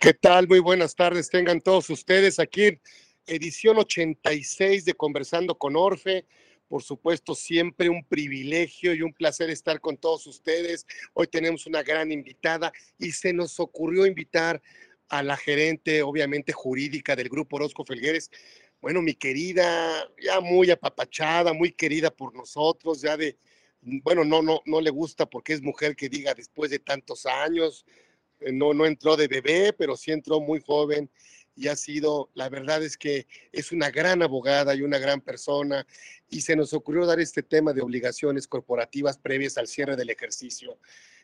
¿Qué tal? Muy buenas tardes. Tengan todos ustedes aquí edición 86 de Conversando con Orfe. Por supuesto, siempre un privilegio y un placer estar con todos ustedes. Hoy tenemos una gran invitada y se nos ocurrió invitar a la gerente, obviamente jurídica del Grupo Orozco Felgueres. Bueno, mi querida, ya muy apapachada, muy querida por nosotros, ya de, bueno, no, no, no le gusta porque es mujer que diga después de tantos años, no, no entró de bebé, pero sí entró muy joven y ha sido, la verdad es que es una gran abogada y una gran persona y se nos ocurrió dar este tema de obligaciones corporativas previas al cierre del ejercicio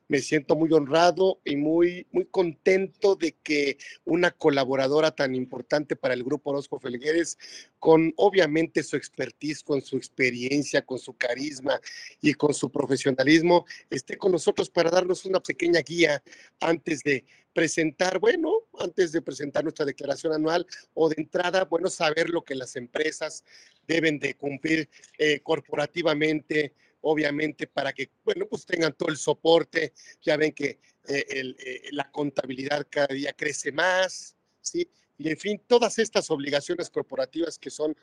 me siento muy honrado y muy, muy contento de que una colaboradora tan importante para el Grupo Orozco Felgueres, con obviamente su expertise, con su experiencia, con su carisma y con su profesionalismo, esté con nosotros para darnos una pequeña guía antes de presentar, bueno, antes de presentar nuestra declaración anual o de entrada, bueno, saber lo que las empresas deben de cumplir eh, corporativamente, obviamente para que, bueno, pues tengan todo el soporte. Ya ven que eh, eh, la contabilidad cada día crece más, ¿sí? Y en fin, todas estas obligaciones corporativas que son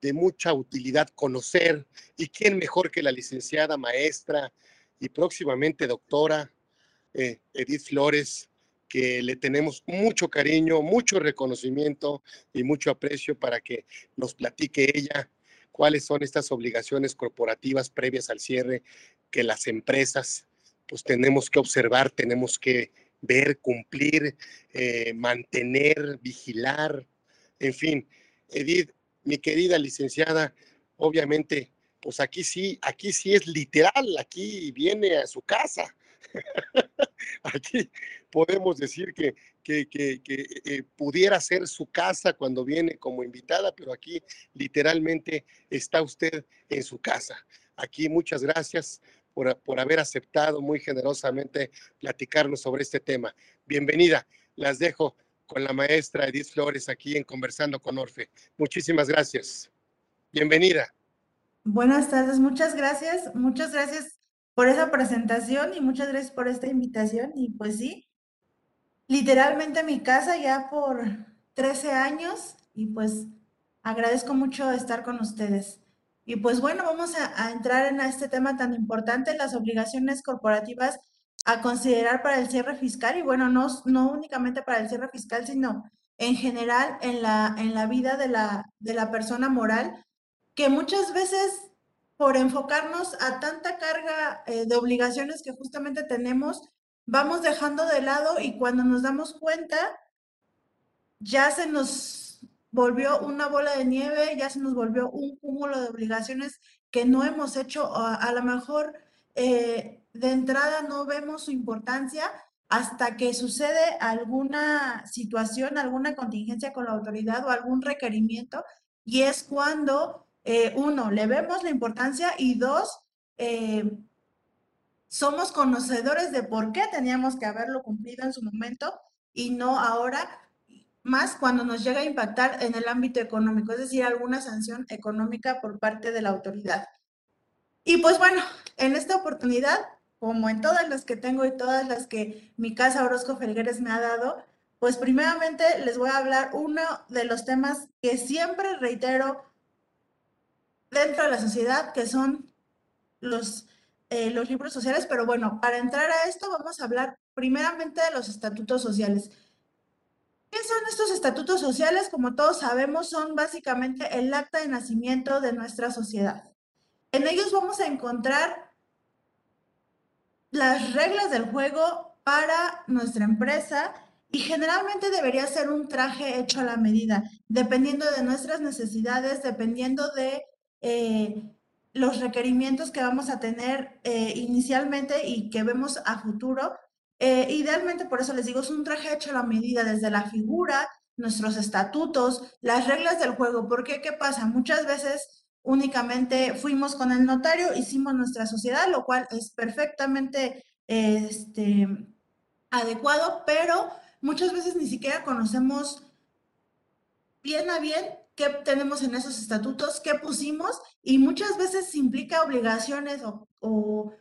de mucha utilidad conocer. ¿Y quién mejor que la licenciada maestra y próximamente doctora eh, Edith Flores? que le tenemos mucho cariño, mucho reconocimiento y mucho aprecio para que nos platique ella cuáles son estas obligaciones corporativas previas al cierre que las empresas pues tenemos que observar, tenemos que ver, cumplir, eh, mantener, vigilar, en fin. Edith, mi querida licenciada, obviamente, pues aquí sí, aquí sí es literal, aquí viene a su casa. Aquí podemos decir que, que, eh, pudiera ser su casa cuando viene como invitada, pero aquí literalmente está usted en su casa. Aquí muchas gracias por, por haber aceptado muy generosamente platicarnos sobre este tema. Bienvenida. Las dejo con la maestra Edith Flores aquí en Conversando con Orfe. Muchísimas gracias. Bienvenida. Buenas tardes, muchas gracias. Muchas gracias por esa presentación y muchas gracias por esta invitación. Y pues sí, literalmente mi casa ya por 13 años y pues agradezco mucho estar con ustedes. Y pues bueno, vamos a, entrar en este tema tan importante, las obligaciones corporativas a considerar para el cierre fiscal y bueno, no, no únicamente para el cierre fiscal, sino en general en la, en la vida de la, de la persona moral, que muchas veces por enfocarnos a tanta carga eh, de obligaciones que justamente tenemos, vamos dejando de lado y cuando nos damos cuenta, ya se nos volvió una bola de nieve, ya se nos volvió un cúmulo de obligaciones que no hemos hecho, a, lo mejor eh, de entrada no vemos su importancia hasta que sucede alguna situación, alguna contingencia con la autoridad o algún requerimiento, y es cuando eh, uno, le vemos la importancia y dos, eh, somos conocedores de por qué teníamos que haberlo cumplido en su momento y no ahora, más cuando nos llega a impactar en el ámbito económico, es decir, alguna sanción económica por parte de la autoridad. Y pues bueno, en esta oportunidad, como en todas las que tengo y todas las que mi casa Orozco Felgueres me ha dado, pues primeramente les voy a hablar uno de los temas que siempre reitero dentro de la sociedad, que son los, eh, los libros sociales, pero bueno, para entrar a esto vamos a hablar primeramente de los estatutos sociales. ¿Qué son estos estatutos sociales? Como todos sabemos, son básicamente el acta de nacimiento de nuestra sociedad. En ellos vamos a encontrar las reglas del juego para nuestra empresa y generalmente debería ser un traje hecho a la medida, dependiendo de nuestras necesidades, dependiendo de eh, los requerimientos que vamos a tener eh, inicialmente y que vemos a futuro. Eh, idealmente, por eso les digo, es un traje hecho a la medida desde la figura, nuestros estatutos, las reglas del juego. Porque, ¿qué pasa? Muchas veces únicamente fuimos con el notario, hicimos nuestra sociedad, lo cual es perfectamente este, adecuado, pero muchas veces ni siquiera conocemos bien a bien qué tenemos en esos estatutos, qué pusimos, y muchas veces implica obligaciones o,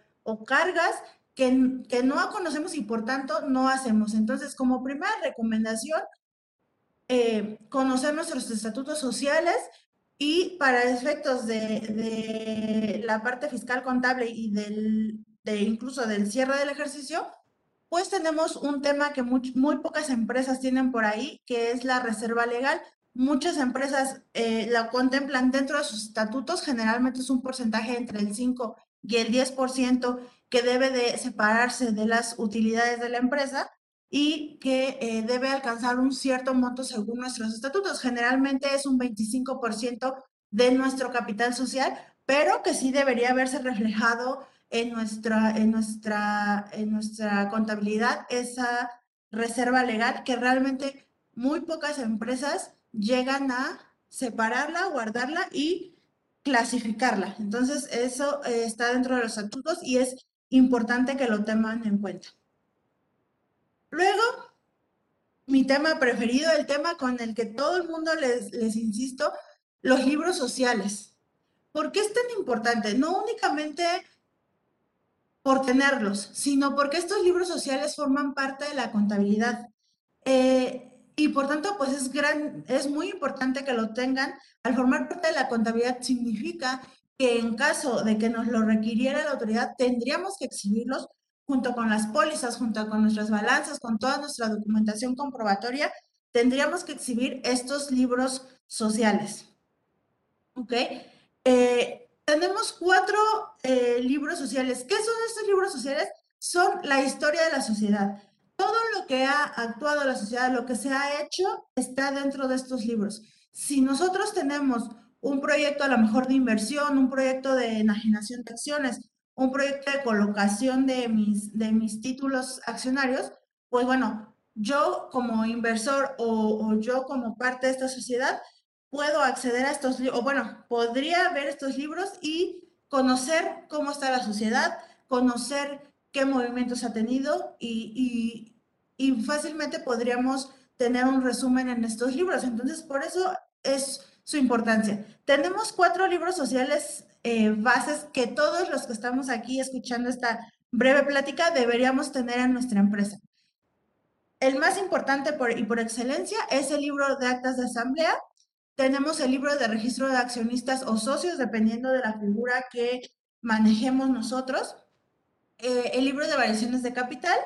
cargas que, que no conocemos y por tanto no hacemos. Entonces, como primera recomendación, eh, conocer nuestros estatutos sociales y para efectos de, la parte fiscal contable y del, de incluso del cierre del ejercicio, pues tenemos un tema que muy, muy, pocas empresas tienen por ahí, que es la reserva legal. Muchas empresas eh, la contemplan dentro de sus estatutos, generalmente es un porcentaje entre el 5 y el 10% que debe de separarse de las utilidades de la empresa y que eh, debe alcanzar un cierto monto según nuestros estatutos. Generalmente es un 25% de nuestro capital social, pero que sí debería verse reflejado en nuestra, en nuestra, en nuestra contabilidad esa reserva legal que realmente muy pocas empresas llegan a separarla, guardarla y clasificarla. Entonces, eso eh, está dentro de los estatutos y es importante que lo tengan en cuenta. Luego, mi tema preferido, el tema con el que todo el mundo les, les insisto, los libros sociales. ¿Por qué es tan importante? No únicamente por tenerlos, sino porque estos libros sociales forman parte de la contabilidad. Eh, y por tanto, pues es, gran, es muy importante que lo tengan. Al formar parte de la contabilidad significa que en caso de que nos lo requiriera la autoridad, tendríamos que exhibirlos junto con las pólizas, junto con nuestras balanzas, con toda nuestra documentación comprobatoria, tendríamos que exhibir estos libros sociales. ¿Ok? Eh, tenemos cuatro eh, libros sociales. ¿Qué son estos libros sociales? Son la historia de la sociedad. Todo lo que ha actuado la sociedad, lo que se ha hecho, está dentro de estos libros. Si nosotros tenemos un proyecto a lo mejor de inversión, un proyecto de enajenación de acciones, un proyecto de colocación de mis, de mis títulos accionarios, pues bueno, yo como inversor o, yo como parte de esta sociedad puedo acceder a estos libros, o bueno, podría ver estos libros y conocer cómo está la sociedad, conocer qué movimientos ha tenido y, y, y fácilmente podríamos tener un resumen en estos libros. Entonces, por eso es su importancia. Tenemos cuatro libros sociales eh, bases que todos los que estamos aquí escuchando esta breve plática deberíamos tener en nuestra empresa. El más importante por, y por excelencia es el libro de actas de asamblea. Tenemos el libro de registro de accionistas o socios, dependiendo de la figura que manejemos nosotros. Eh, el libro de variaciones de capital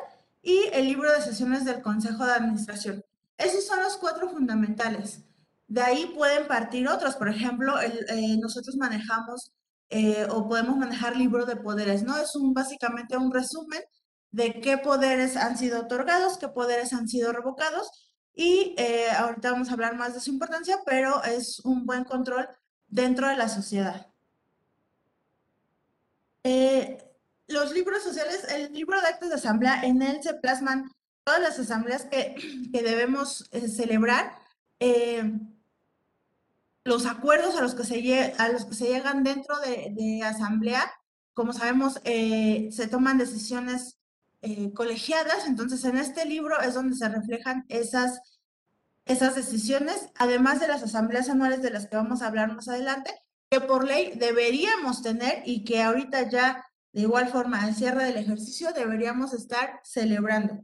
y el libro de sesiones del Consejo de Administración. Esos son los cuatro fundamentales. De ahí pueden partir otros. Por ejemplo, eh, nosotros manejamos eh, o podemos manejar libros de poderes, ¿no? Es un, básicamente un resumen de qué poderes han sido otorgados, qué poderes han sido revocados y eh, ahorita vamos a hablar más de su importancia, pero es un buen control dentro de la sociedad. Los libros sociales, el libro de actos de asamblea, en él se plasman todas las asambleas que, que debemos celebrar los acuerdos a los que se, a los que se llegan dentro de, asamblea, como sabemos, eh, se toman decisiones eh, colegiadas, entonces en este libro es donde se reflejan esas, esas decisiones, además de las asambleas anuales de las que vamos a hablar más adelante, que por ley deberíamos tener y que ahorita ya de igual forma al cierre del ejercicio deberíamos estar celebrando.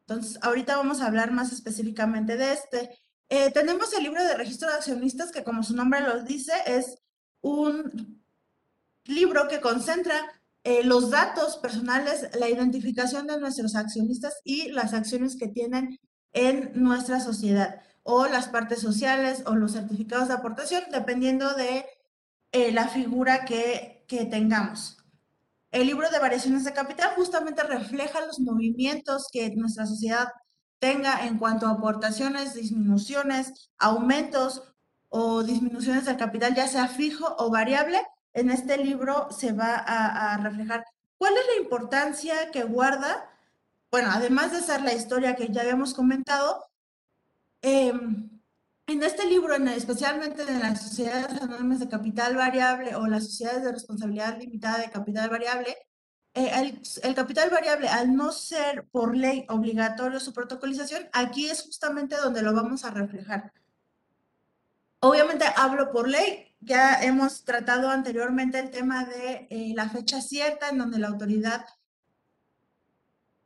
Entonces, ahorita vamos a hablar más específicamente de este. Eh, tenemos el libro de registro de accionistas que como su nombre lo dice, es un libro que concentra eh, los datos personales, la identificación de nuestros accionistas y las acciones que tienen en nuestra sociedad o las partes sociales o los certificados de aportación, dependiendo de eh, la figura que, que tengamos. El libro de variaciones de capital justamente refleja los movimientos que nuestra sociedad tenga en cuanto a aportaciones, disminuciones, aumentos o disminuciones del capital, ya sea fijo o variable, en este libro se va a, reflejar. ¿Cuál es la importancia que guarda? Bueno, además de ser la historia que ya habíamos comentado, em, en este libro, especialmente en las sociedades anónimas de capital variable o las sociedades de responsabilidad limitada de capital variable, eh, el, capital variable, al no ser por ley obligatorio su protocolización, aquí es justamente donde lo vamos a reflejar. Obviamente hablo por ley, ya hemos tratado anteriormente el tema de eh, la fecha cierta en donde la autoridad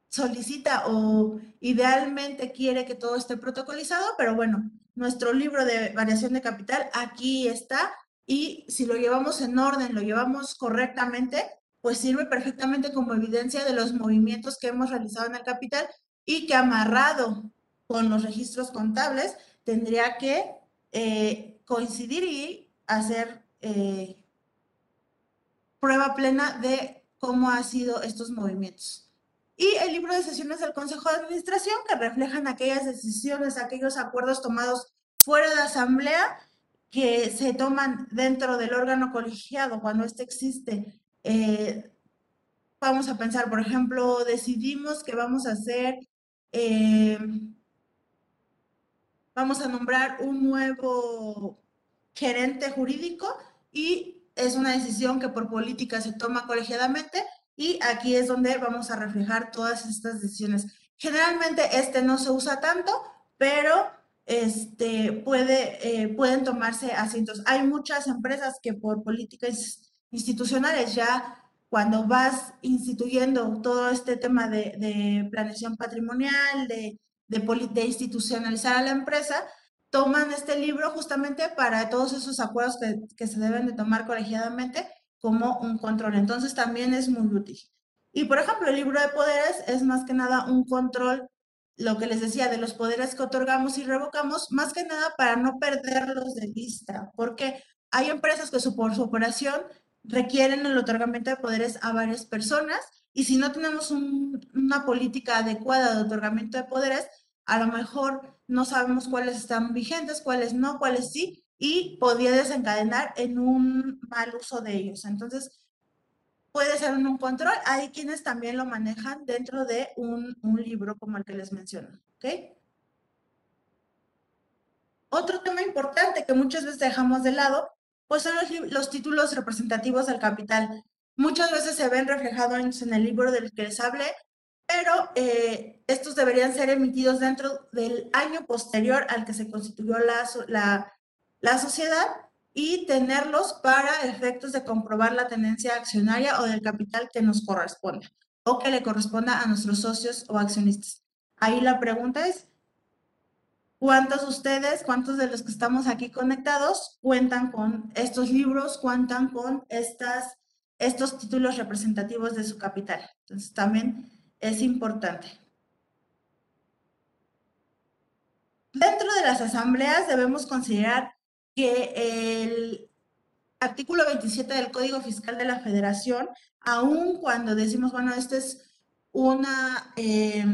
solicita o idealmente quiere que todo esté protocolizado, pero bueno, nuestro libro de variación de capital aquí está y si lo llevamos en orden, lo llevamos correctamente, pues sirve perfectamente como evidencia de los movimientos que hemos realizado en el capital y que amarrado con los registros contables tendría que eh, coincidir y hacer eh, prueba plena de cómo han sido estos movimientos. Y el libro de sesiones del Consejo de Administración que reflejan aquellas decisiones, aquellos acuerdos tomados fuera de asamblea que se toman dentro del órgano colegiado cuando éste existe. Eh, vamos a pensar, por ejemplo, decidimos que vamos a hacer, eh, vamos a nombrar un nuevo gerente jurídico y es una decisión que por política se toma colegiadamente y aquí es donde vamos a reflejar todas estas decisiones. Generalmente este no se usa tanto, pero este, puede, eh, pueden tomarse asientos. Hay muchas empresas que por políticas institucionales ya cuando vas instituyendo todo este tema de, de planeación patrimonial, de, de, de, institucionalizar a la empresa, toman este libro justamente para todos esos acuerdos que, que se deben de tomar colegiadamente como un control. Entonces también es muy útil. Y por ejemplo, el libro de poderes es más que nada un control lo que les decía de los poderes que otorgamos y revocamos, más que nada para no perderlos de vista, porque hay empresas que su, por su operación requieren el otorgamiento de poderes a varias personas y si no tenemos una política adecuada de otorgamiento de poderes, a lo mejor no sabemos cuáles están vigentes, cuáles no, cuáles sí, y podría desencadenar en un mal uso de ellos. Entonces, puede ser un control. Hay quienes también lo manejan dentro de un, libro como el que les menciono. ¿ok? Otro tema importante que muchas veces dejamos de lado, pues son los, títulos representativos del capital. Muchas veces se ven reflejados en el libro del que les hablé, pero eh, estos deberían ser emitidos dentro del año posterior al que se constituyó la, la, la sociedad y tenerlos para efectos de comprobar la tenencia accionaria o del capital que nos corresponda o que le corresponda a nuestros socios o accionistas. Ahí la pregunta es, ¿cuántos de ustedes, cuántos de los que estamos aquí conectados cuentan con estos libros, cuentan con estas, estos títulos representativos de su capital? Entonces también es importante. Dentro de las asambleas debemos considerar que el artículo 27 del Código Fiscal de la Federación, aun cuando decimos, bueno, esta es una, eh,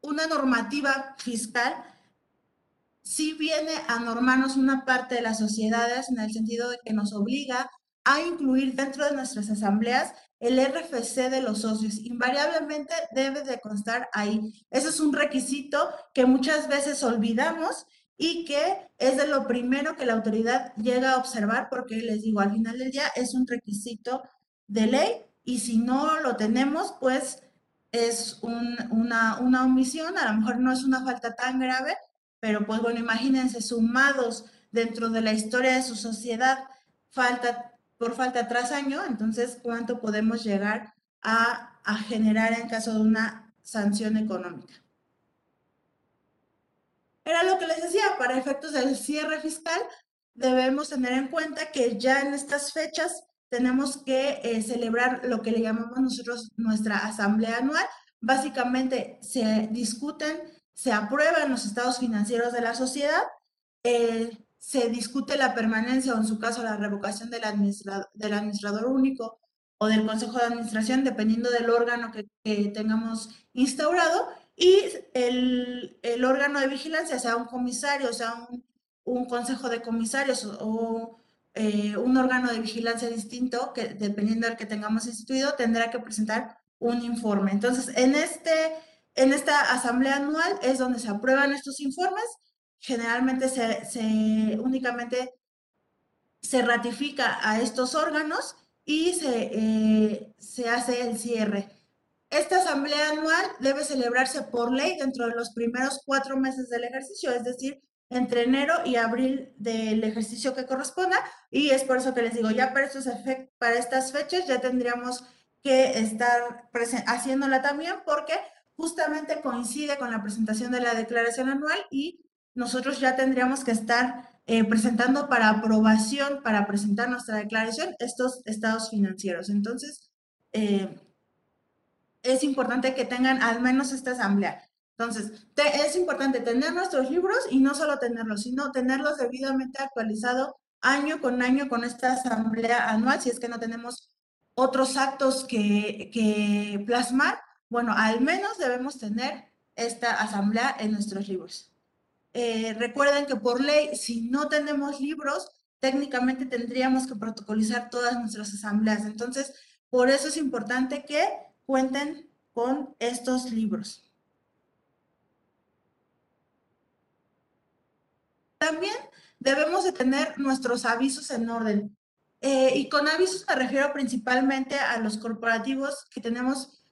una normativa fiscal, sí viene a normarnos una parte de las sociedades en el sentido de que nos obliga a incluir dentro de nuestras asambleas el RFC de los socios. Invariablemente debe de constar ahí. Ese es un requisito que muchas veces olvidamos y que es de lo primero que la autoridad llega a observar porque les digo, al final del día es un requisito de ley y si no lo tenemos, pues es una, omisión, a lo mejor no es una falta tan grave, pero pues bueno, imagínense sumados dentro de la historia de su sociedad, falta por falta tras año, entonces cuánto podemos llegar a generar en caso de una sanción económica. Era lo que les decía, para efectos del cierre fiscal, debemos tener en cuenta que ya en estas fechas tenemos que eh, celebrar lo que le llamamos nosotros nuestra asamblea anual. Básicamente se discuten, se aprueban los estados financieros de la sociedad, eh, se discute la permanencia o en su caso la revocación del, del administrador único o del consejo de administración, dependiendo del órgano que, que tengamos instaurado, y el, el, órgano de vigilancia, sea un comisario, sea un, un consejo de comisarios o, eh, un órgano de vigilancia distinto, que dependiendo del que tengamos instituido, tendrá que presentar un informe. Entonces, en, este, en esta asamblea anual es donde se aprueban estos informes. Generalmente se, se únicamente se ratifica a estos órganos y se, eh, se hace el cierre. Esta asamblea anual debe celebrarse por ley dentro de los primeros cuatro meses del ejercicio, es decir, entre enero y abril del ejercicio que corresponda. Y es por eso que les digo, ya para, estos para estas fechas ya tendríamos que estar haciéndola también porque justamente coincide con la presentación de la declaración anual y nosotros ya tendríamos que estar eh, presentando para aprobación, para presentar nuestra declaración, estos estados financieros. Entonces, eh, es importante que tengan al menos esta asamblea. Entonces, es importante tener nuestros libros y no solo tenerlos, sino tenerlos debidamente actualizados año con año con esta asamblea anual, si es que no tenemos otros actos que, que plasmar, bueno, al menos debemos tener esta asamblea en nuestros libros. Eh, recuerden que por ley, si no tenemos libros, técnicamente tendríamos que protocolizar todas nuestras asambleas. Entonces, por eso es importante que cuenten con estos libros. También debemos de tener nuestros avisos en orden. Eh, y con avisos me refiero principalmente a los corporativos que tenemos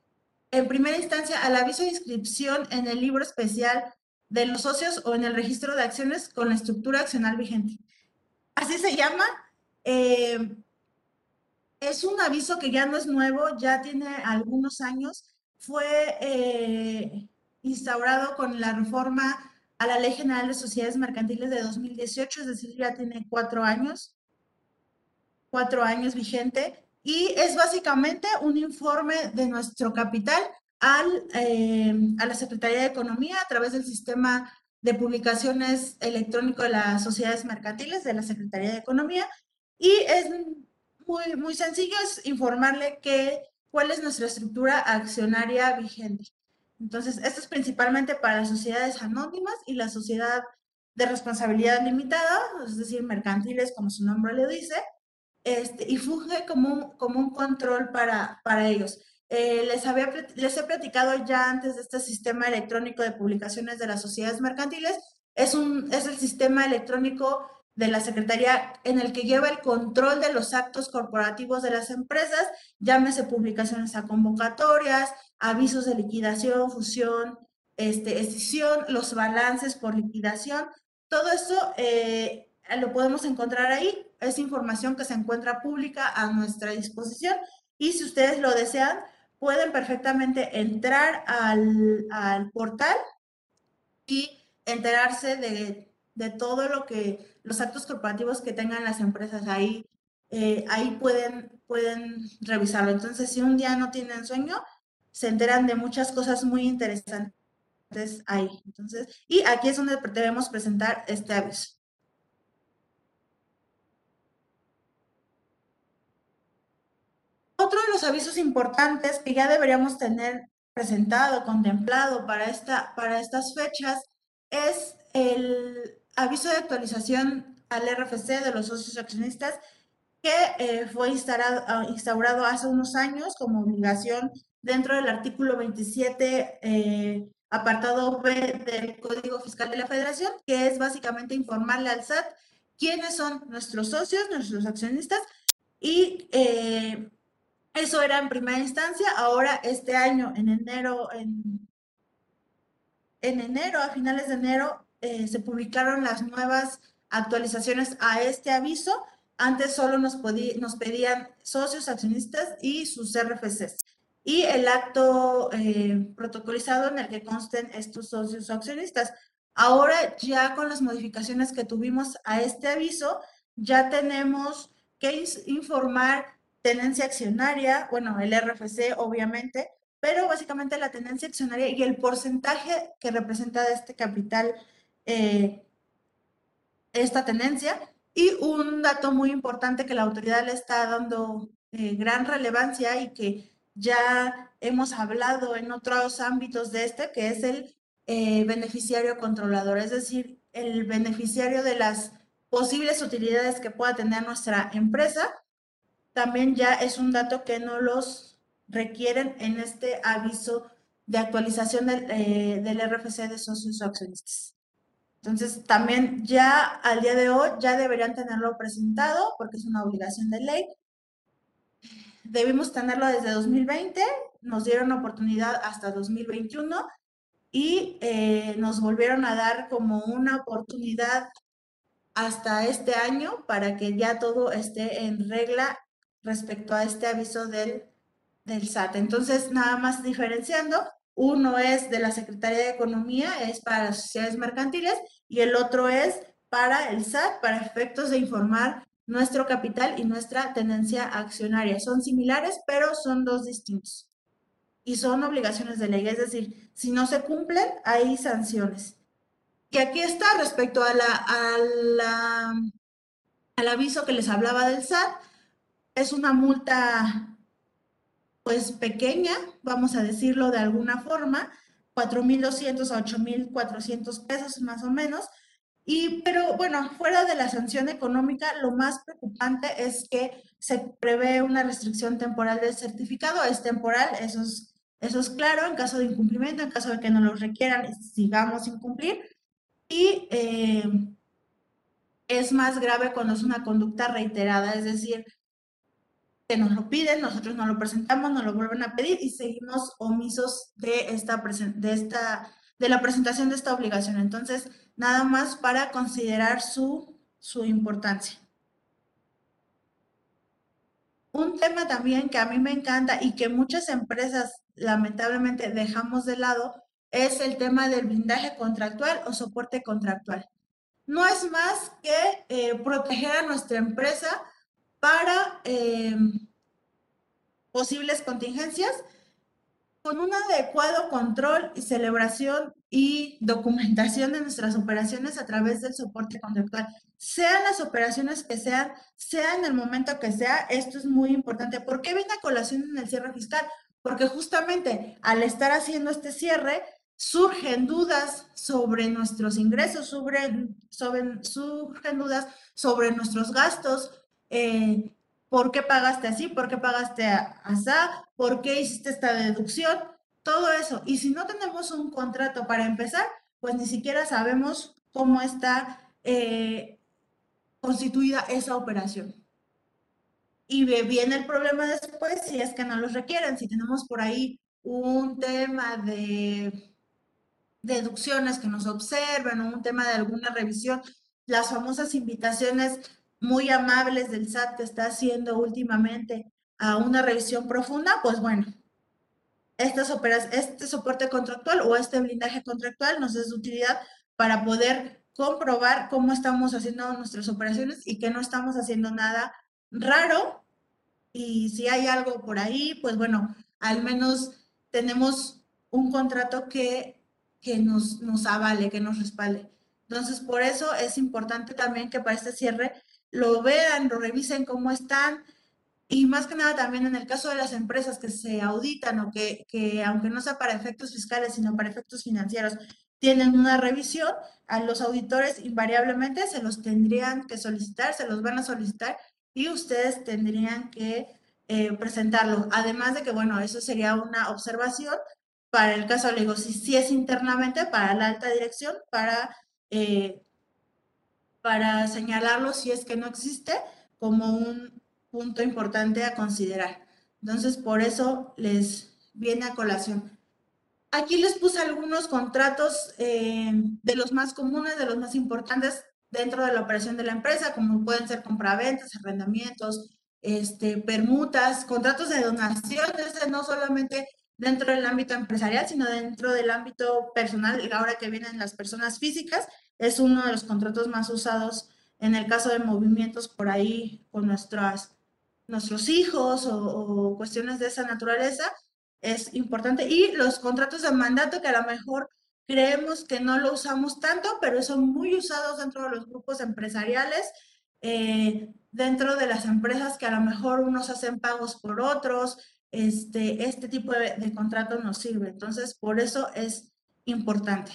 en primera instancia al aviso de inscripción en el libro especial de los socios o en el registro de acciones con la estructura accional vigente. Así se llama. Eh, es un aviso que ya no es nuevo, ya tiene algunos años. Fue eh, instaurado con la reforma a la Ley General de Sociedades Mercantiles de 2018, es decir, ya tiene cuatro años, cuatro años vigente, y es básicamente un informe de nuestro capital al, eh, a la Secretaría de Economía a través del sistema de publicaciones electrónico de las sociedades mercantiles de la Secretaría de Economía, y es muy, muy sencillo, es informarle que, cuál es nuestra estructura accionaria vigente. Entonces, esto es principalmente para las sociedades anónimas y la sociedad de responsabilidad limitada, es decir, mercantiles, como su nombre le dice, este, y funge como un, como un control para, para ellos. Eh, les, había, les he platicado ya antes de este sistema electrónico de publicaciones de las sociedades mercantiles. Es, un, es el sistema electrónico de la Secretaría en el que lleva el control de los actos corporativos de las empresas, llámese publicaciones a convocatorias, avisos de liquidación, fusión, este, escisión, los balances por liquidación. Todo esto eh, lo podemos encontrar ahí. Es información que se encuentra pública a nuestra disposición y si ustedes lo desean, pueden perfectamente entrar al, al portal y enterarse de, de, todo lo que, los actos corporativos que tengan las empresas ahí, eh, ahí pueden, pueden revisarlo. Entonces, si un día no tienen sueño, se enteran de muchas cosas muy interesantes ahí. Entonces, y aquí es donde debemos presentar este aviso. Otro de los avisos importantes que ya deberíamos tener presentado, contemplado para, esta, para estas fechas, es el aviso de actualización al RFC de los socios accionistas que eh, fue instaurado, ah, instaurado hace unos años como obligación dentro del artículo 27, eh, apartado B del Código Fiscal de la Federación, que es básicamente informarle al SAT quiénes son nuestros socios, nuestros accionistas, y eh, eso era en primera instancia, ahora este año, en enero, en, en enero, a finales de enero, eh, se publicaron las nuevas actualizaciones a este aviso. Antes solo nos, pedían socios, accionistas y sus RFCs y el acto eh, protocolizado en el que consten estos socios accionistas. Ahora ya con las modificaciones que tuvimos a este aviso, ya tenemos que informar tenencia accionaria, bueno, el RFC obviamente, pero básicamente la tenencia accionaria y el porcentaje que representa de este capital eh, esta tenencia. Y un dato muy importante que la autoridad le está dando eh, gran relevancia y que ya hemos hablado en otros ámbitos de este, que es el eh, beneficiario controlador, es decir, el beneficiario de las posibles utilidades que pueda tener nuestra empresa, también ya es un dato que no los requieren en este aviso de actualización del, del RFC de socios o accionistas. Entonces, también ya al día de hoy ya deberían tenerlo presentado porque es una obligación de ley debimos tenerlo desde 2020, nos dieron oportunidad hasta 2021 y eh, nos volvieron a dar como una oportunidad hasta este año para que ya todo esté en regla respecto a este aviso del del SAT. Entonces, nada más diferenciando, uno es de la Secretaría de Economía, es para las sociedades mercantiles, y el otro es para el SAT, para efectos de informar nuestro capital y nuestra tendencia accionaria. Son similares, pero son dos distintos. Y son obligaciones de ley, es decir, si no se cumplen, hay sanciones. Y aquí está respecto a la, al aviso que les hablaba del SAT, es una multa pues pequeña, vamos a decirlo de alguna forma, 4.200 a 8.400 pesos más o menos. Y, pero bueno, fuera de la sanción económica, lo más preocupante es que se prevé una restricción temporal del certificado. Es temporal, eso es, eso es claro, en caso de incumplimiento, en caso de que no lo requieran, sigamos sin cumplir. Y eh, es más grave cuando es una conducta reiterada, es decir, nos lo piden, nosotros no lo presentamos, nos lo vuelven a pedir y seguimos omisos de esta, de esta, de la presentación de esta obligación. Entonces, nada más para considerar su, su importancia. Un tema también que a mí me encanta y que muchas empresas lamentablemente dejamos de lado es el tema del blindaje contractual o soporte contractual. No es más que eh, proteger a nuestra empresa para eh, posibles contingencias con un adecuado control y celebración y documentación de nuestras operaciones a través del soporte contractual. Sean las operaciones que sean, sea en el momento que sea, esto es muy importante. ¿Por qué viene a colación en el cierre fiscal? Porque justamente al estar haciendo este cierre, surgen dudas sobre nuestros ingresos, sobre, sobre, surgen dudas sobre nuestros gastos, eh, ¿por qué pagaste así? ¿Por qué pagaste así? ¿Por qué hiciste esta deducción? Todo eso. Y si no tenemos un contrato para empezar, pues ni siquiera sabemos cómo está eh, constituida esa operación. Y viene el problema después si es que no los requieren, si tenemos por ahí un tema de deducciones que nos observen o un tema de alguna revisión, las famosas invitaciones muy amables del SAT que está haciendo últimamente a una revisión profunda, pues bueno, estas operas, este soporte contractual o este blindaje contractual nos es de utilidad para poder comprobar cómo estamos haciendo nuestras operaciones y que no estamos haciendo nada raro. Y si hay algo por ahí, pues bueno, al menos tenemos un contrato que, que nos, nos avale, que nos respalde. Entonces, por eso es importante también que para este cierre lo vean, lo revisen cómo están. Y más que nada también en el caso de las empresas que se auditan o que, que aunque no sea para efectos fiscales, sino para efectos financieros, tienen una revisión, a los auditores invariablemente se los tendrían que solicitar, se los van a solicitar y ustedes tendrían que eh, presentarlo. Además de que, bueno, eso sería una observación para el caso, le digo, si, es internamente para la alta dirección, para eh, para señalarlo si es que no existe como un punto importante a considerar. Entonces, por eso les viene a colación. Aquí les puse algunos contratos eh, de los más comunes, de los más importantes dentro de la operación de la empresa, como pueden ser compraventas, arrendamientos, este, permutas, contratos de donaciones, no solamente dentro del ámbito empresarial, sino dentro del ámbito personal, ahora que vienen las personas físicas, es uno de los contratos más usados en el caso de movimientos por ahí con nuestras, nuestros hijos o, cuestiones de esa naturaleza. Es importante. Y los contratos de mandato que a lo mejor creemos que no lo usamos tanto, pero son muy usados dentro de los grupos empresariales, eh, dentro de las empresas que a lo mejor unos hacen pagos por otros, este, este tipo de, de nos sirve. Entonces, por eso es importante.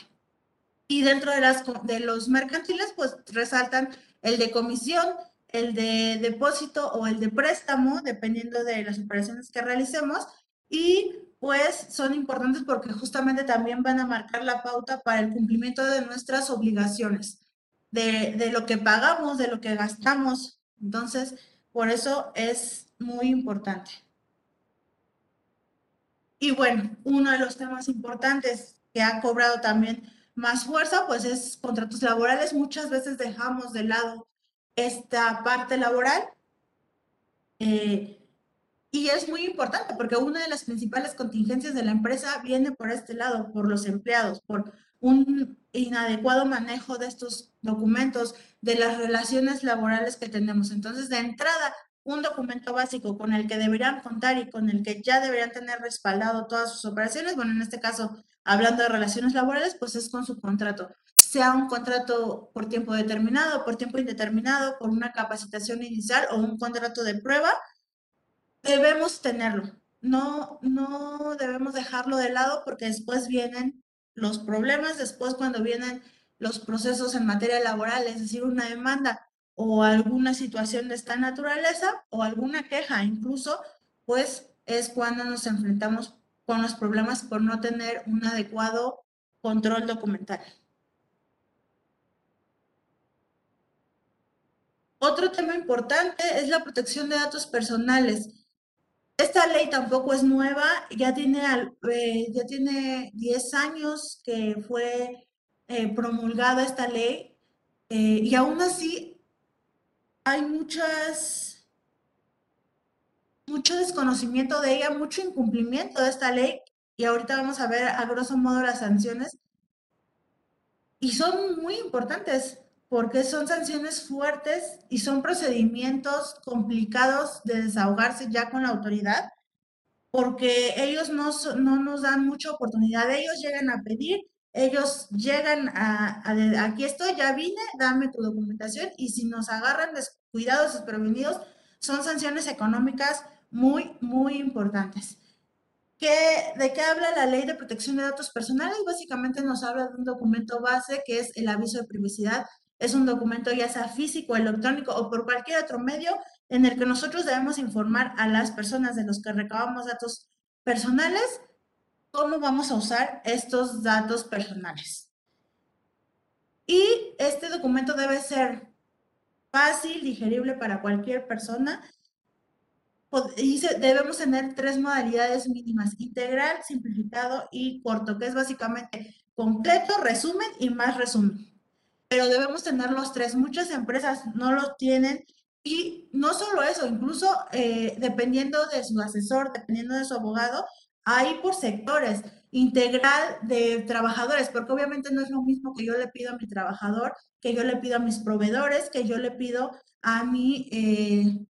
Y dentro de, las, de los mercantiles, pues resaltan el de comisión, el de depósito o el de préstamo, dependiendo de las operaciones que realicemos. Y pues son importantes porque justamente también van a marcar la pauta para el cumplimiento de nuestras obligaciones, de, de lo que pagamos, de lo que gastamos. Entonces, por eso es muy importante. Y bueno, uno de los temas importantes que ha cobrado también más fuerza, pues es contratos laborales. Muchas veces dejamos de lado esta parte laboral. Eh, Y es muy importante porque una de las principales contingencias de la empresa viene por este lado, por los empleados, por un inadecuado manejo de estos documentos, de las relaciones laborales que tenemos. Entonces, de entrada, un documento básico con el que deberían contar y con el que ya deberían tener respaldado todas sus operaciones, bueno, en este caso, hablando de relaciones laborales, pues es con su contrato, sea un contrato por tiempo determinado, por tiempo indeterminado, por una capacitación inicial o un contrato de prueba, debemos tenerlo. No, no debemos dejarlo de lado porque después vienen los problemas, después cuando vienen los procesos en materia laboral, es decir, una demanda o alguna situación de esta naturaleza o alguna queja incluso, pues es cuando nos enfrentamos con los problemas por no tener un adecuado control documental. Otro tema importante es la protección de datos personales. Esta ley tampoco es nueva, ya tiene, eh, ya tiene 10 años que fue eh, promulgada esta ley eh, y aún así hay mucho desconocimiento de ella, mucho incumplimiento de esta ley y ahorita vamos a ver a grosso modo las sanciones. Y son muy importantes porque son sanciones fuertes y son procedimientos complicados de desahogarse ya con la autoridad, porque ellos no, no nos dan mucha oportunidad, ellos llegan a pedir, ellos llegan a, aquí estoy, ya vine, dame tu documentación y si nos agarran descuidados, desprevenidos, son sanciones económicas muy, muy importantes. ¿De qué habla la ley de protección de datos personales? Básicamente nos habla de un documento base que es el aviso de privacidad es un documento ya sea físico, electrónico o por cualquier otro medio en el que nosotros debemos informar a las personas de los que recabamos datos personales cómo vamos a usar estos datos personales. Y este documento debe ser fácil, digerible para cualquier persona. Y debemos tener tres modalidades mínimas, integral, simplificado y corto, que es básicamente completo, resumen y más resumen pero debemos tener los tres. Muchas empresas no lo tienen y no solo eso, incluso eh, dependiendo de su asesor, dependiendo de su abogado, hay por sectores integral de trabajadores, porque obviamente no es lo mismo que yo le pido a mi trabajador, que yo le pido a mis proveedores, que yo le pido a, mi, eh,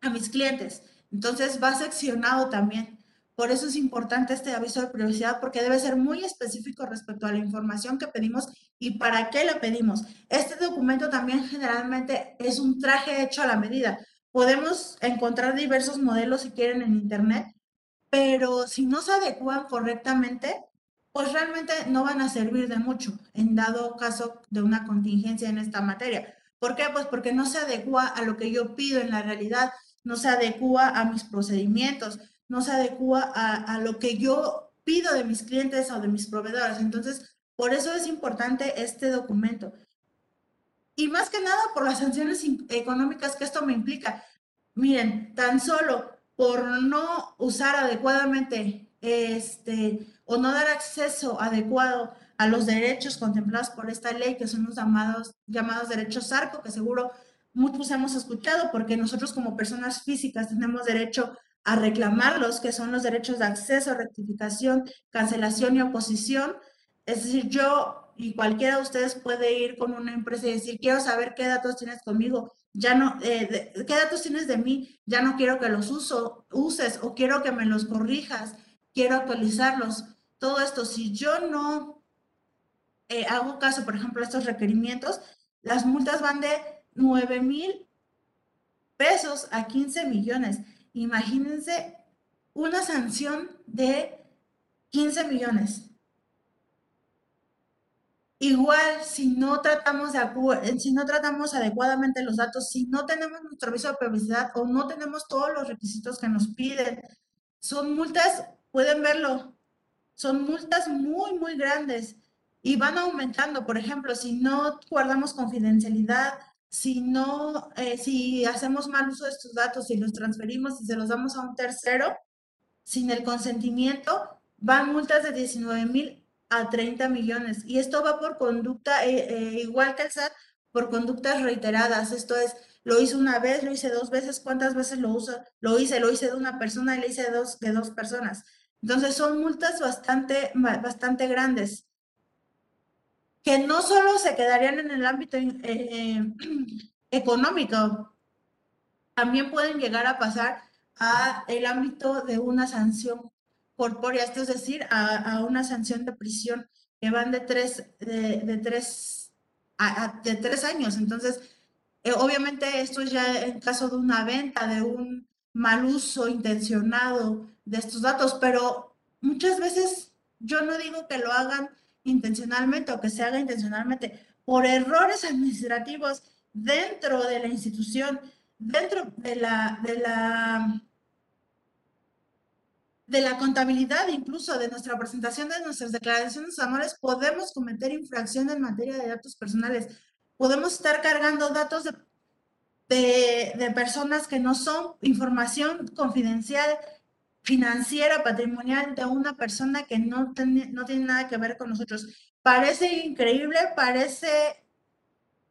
a mis clientes. Entonces va seccionado también. Por eso es importante este aviso de privacidad porque debe ser muy específico respecto a la información que pedimos y para qué la pedimos. Este documento también generalmente es un traje hecho a la medida. Podemos encontrar diversos modelos si quieren en internet, pero si no se adecuan correctamente, pues realmente no van a servir de mucho en dado caso de una contingencia en esta materia. ¿Por qué? Pues porque no se adecua a lo que yo pido en la realidad, no se adecua a mis procedimientos, no se adecua a, lo que yo pido de mis clientes o de mis proveedores. Entonces, por eso es importante este documento. Y más que nada por las sanciones económicas que esto me implica. Miren, tan solo por no usar adecuadamente este o no dar acceso adecuado a los derechos contemplados por esta ley, que son los llamados, llamados derechos ARCO, que seguro muchos hemos escuchado, porque nosotros como personas físicas tenemos derecho a reclamarlos, que son los derechos de acceso, rectificación, cancelación y oposición. Es decir, yo y cualquiera de ustedes puede ir con una empresa y decir, quiero saber qué datos tienes conmigo, ya no, eh, qué datos tienes de mí, ya no quiero que los uso, uses o quiero que me los corrijas, quiero actualizarlos. Todo esto, si yo no eh, hago caso, por ejemplo, a estos requerimientos, las multas van de 9 mil pesos a 15 millones. Imagínense una sanción de 15 millones. Igual, si no tratamos de si no tratamos adecuadamente los datos, si no tenemos nuestro aviso de publicidad o no tenemos todos los requisitos que nos piden, son multas, pueden verlo, son multas muy, muy grandes y van aumentando. Por ejemplo, si no guardamos confidencialidad, si no, eh, si hacemos mal uso de estos datos y los transferimos y se los damos a un tercero, sin el consentimiento, van multas de 19 mil a 30 millones. Y esto va por conducta, eh, eh, igual que el SAT, por conductas reiteradas. Esto es lo hice una vez, lo hice dos veces, ¿cuántas veces lo uso? Lo hice, lo hice de una persona y lo hice de dos, de dos personas. Entonces son multas bastante, bastante grandes que no solo se quedarían en el ámbito eh, económico, también pueden llegar a pasar a el ámbito de una sanción corpórea, esto es decir, a, una sanción de prisión que van de tres, de, tres, de tres años. Entonces, eh, obviamente esto es ya en caso de una venta, de un mal uso intencionado de estos datos, pero muchas veces yo no digo que lo hagan intencionalmente o que se haga intencionalmente por errores administrativos dentro de la institución, dentro de la, de la de la contabilidad, incluso de nuestra presentación de nuestras declaraciones anuales, podemos cometer infracción en materia de datos personales. Podemos estar cargando datos de, de, personas que no son información confidencial, financiera, patrimonial de una persona que no, no tiene nada que ver con nosotros. Parece increíble, parece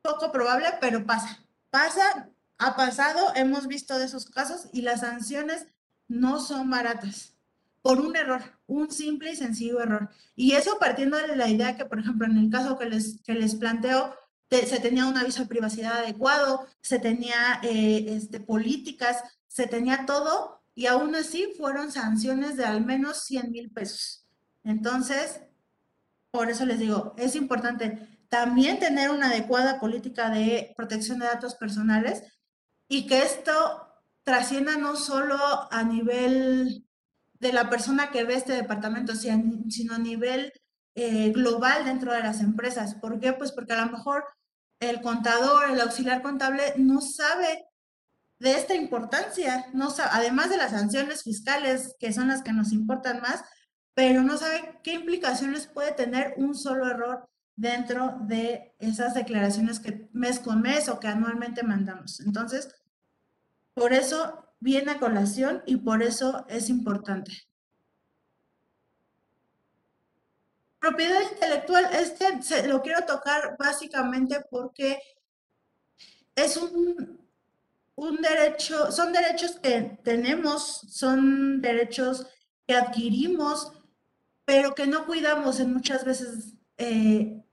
poco probable, pero pasa. Pasa, ha pasado, hemos visto de esos casos y las sanciones no son baratas por un error, un simple y sencillo error. Y eso partiendo de la idea que, por ejemplo, en el caso que les, que les planteo, se tenía un aviso de privacidad adecuado, se tenía eh, este, políticas, se tenía todo, y aún así fueron sanciones de al menos 100 mil pesos. Entonces, por eso les digo, es importante también tener una adecuada política de protección de datos personales y que esto trascienda no solo a nivel de la persona que ve este departamento, sino a nivel eh, global dentro de las empresas. ¿Por qué? Pues porque a lo mejor el contador, el auxiliar contable no sabe de esta importancia, no además de las sanciones fiscales, que son las que nos importan más, pero no sabe qué implicaciones puede tener un solo error dentro de esas declaraciones que mes con mes o que anualmente mandamos. Entonces, por eso viene a colación y por eso es importante. Propiedad intelectual, este lo quiero tocar básicamente porque es un, un derecho, son derechos que tenemos, son derechos que adquirimos, pero que no cuidamos en muchas veces. Eh,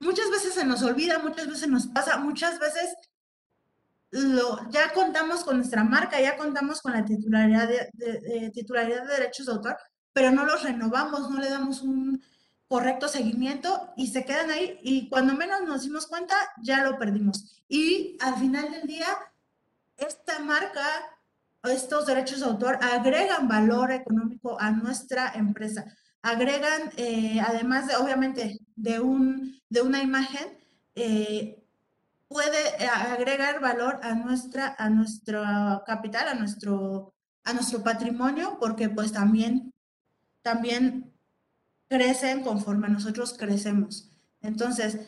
muchas veces se nos olvida, muchas veces nos pasa, muchas veces ya contamos con nuestra marca, ya contamos con la titularidad de, titularidad de derechos de autor, pero no los renovamos, no le damos un correcto seguimiento y se quedan ahí y cuando menos nos dimos cuenta ya lo perdimos. Y al final del día, esta marca, estos derechos de autor agregan valor económico a nuestra empresa, agregan, eh, además de, obviamente, de, un, de una imagen, eh, puede eh, agregar valor a, nuestra, a nuestro capital, a nuestro, a nuestro patrimonio, porque pues también, también crecen conforme nosotros crecemos. Entonces,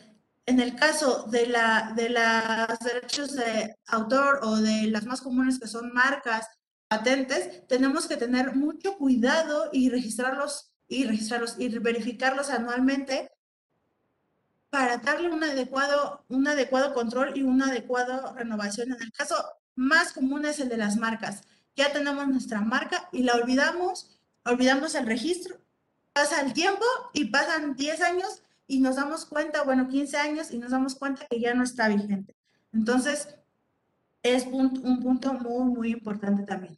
en el caso de, la, de los derechos de autor o de las más comunes que son marcas, patentes, tenemos que tener mucho cuidado y registrarlos y registrarlos y verificarlos anualmente para darle un adecuado, un adecuado control y una adecuada renovación. En el caso más común es el de las marcas. Ya tenemos nuestra marca y la olvidamos, olvidamos el registro, pasa el tiempo y pasan 10 años y nos damos cuenta, bueno, 15 años y nos damos cuenta que ya no está vigente. Entonces, es un punto muy, muy importante también.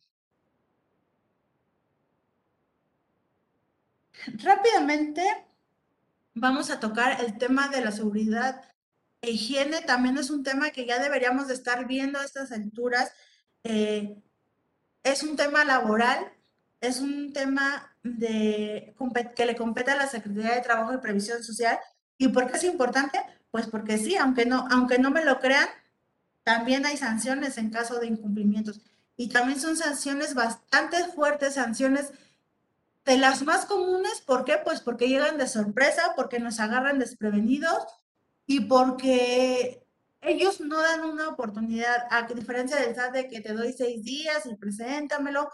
Rápidamente, vamos a tocar el tema de la seguridad e higiene. También es un tema que ya deberíamos de estar viendo a estas alturas. Eh, es un tema laboral, es un tema de, que le compete a la Secretaría de Trabajo y Previsión Social. ¿Y por qué es importante? Pues porque sí, aunque no, aunque no me lo crean, también hay sanciones en caso de incumplimientos. Y también son sanciones bastante fuertes, sanciones de las más comunes, ¿por qué? Pues porque llegan de sorpresa, porque nos agarran desprevenidos y porque ellos no dan una oportunidad, a diferencia del SAT de que te doy seis días y preséntamelo.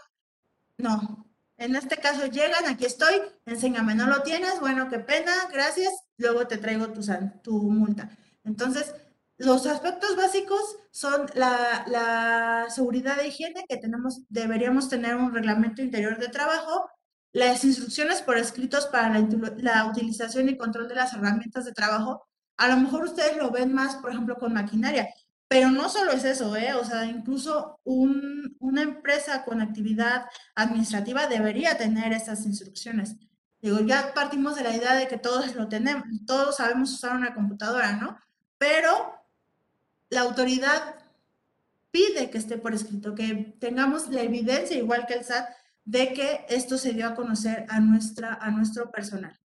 No, en este caso llegan, aquí estoy, enséñame, no lo tienes, bueno, qué pena, gracias, luego te traigo tu, tu multa. Entonces, los aspectos básicos son la, la, seguridad de higiene, que tenemos, deberíamos tener un reglamento interior de trabajo, las instrucciones por escritos para la, utilización y control de las herramientas de trabajo. A lo mejor ustedes lo ven más, por ejemplo, con maquinaria, pero no solo es eso, ¿eh? O sea, incluso un, una empresa con actividad administrativa debería tener esas instrucciones. Digo, ya partimos de la idea de que todos lo tenemos, todos sabemos usar una computadora, ¿no? Pero la autoridad pide que esté por escrito, que tengamos la evidencia, igual que el SAT, de que esto se dio a conocer a, nuestra, a nuestro personal.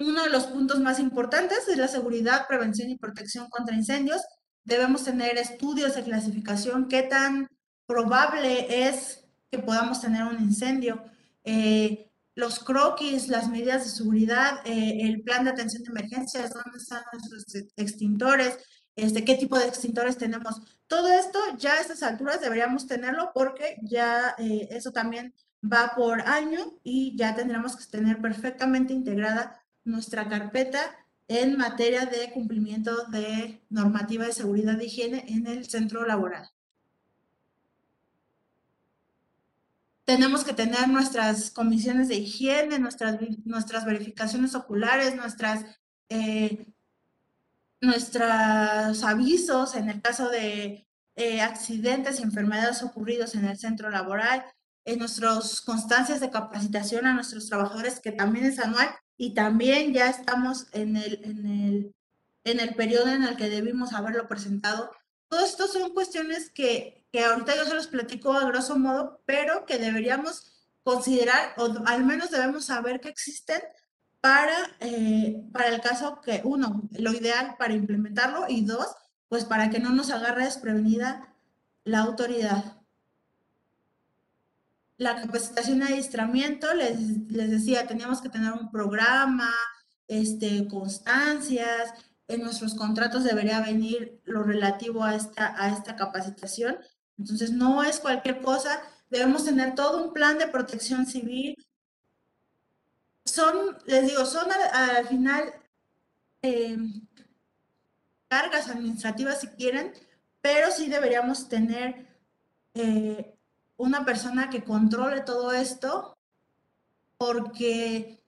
Uno de los puntos más importantes es la seguridad, prevención y protección contra incendios. Debemos tener estudios de clasificación, qué tan probable es que podamos tener un incendio. Eh, los croquis, las medidas de seguridad, eh, el plan de atención de emergencias, dónde están nuestros extintores, este, qué tipo de extintores tenemos. Todo esto ya a estas alturas deberíamos tenerlo porque ya eh, eso también va por año y ya tendremos que tener perfectamente integrada nuestra carpeta en materia de cumplimiento de normativa de seguridad de higiene en el centro laboral. tenemos que tener nuestras comisiones de higiene, nuestras, nuestras verificaciones oculares, nuestras, eh, nuestros avisos en el caso de eh, accidentes y enfermedades ocurridos en el centro laboral, en nuestras constancias de capacitación a nuestros trabajadores, que también es anual, y también ya estamos en el, en el, en el periodo en el que debimos haberlo presentado. Todo esto son cuestiones que que ahorita yo se los platico a grosso modo, pero que deberíamos considerar, o al menos debemos saber que existen para, eh, para el caso que, uno, lo ideal para implementarlo y dos, pues para que no nos agarre desprevenida la autoridad. La capacitación y adiestramiento, les, les decía, teníamos que tener un programa, este, constancias, en nuestros contratos debería venir lo relativo a esta, a esta capacitación entonces, no es cualquier cosa, debemos tener todo un plan de protección civil. Son, les digo, son al, final em, cargas administrativas si quieren, pero sí deberíamos tener eh, una persona que controle todo esto, porque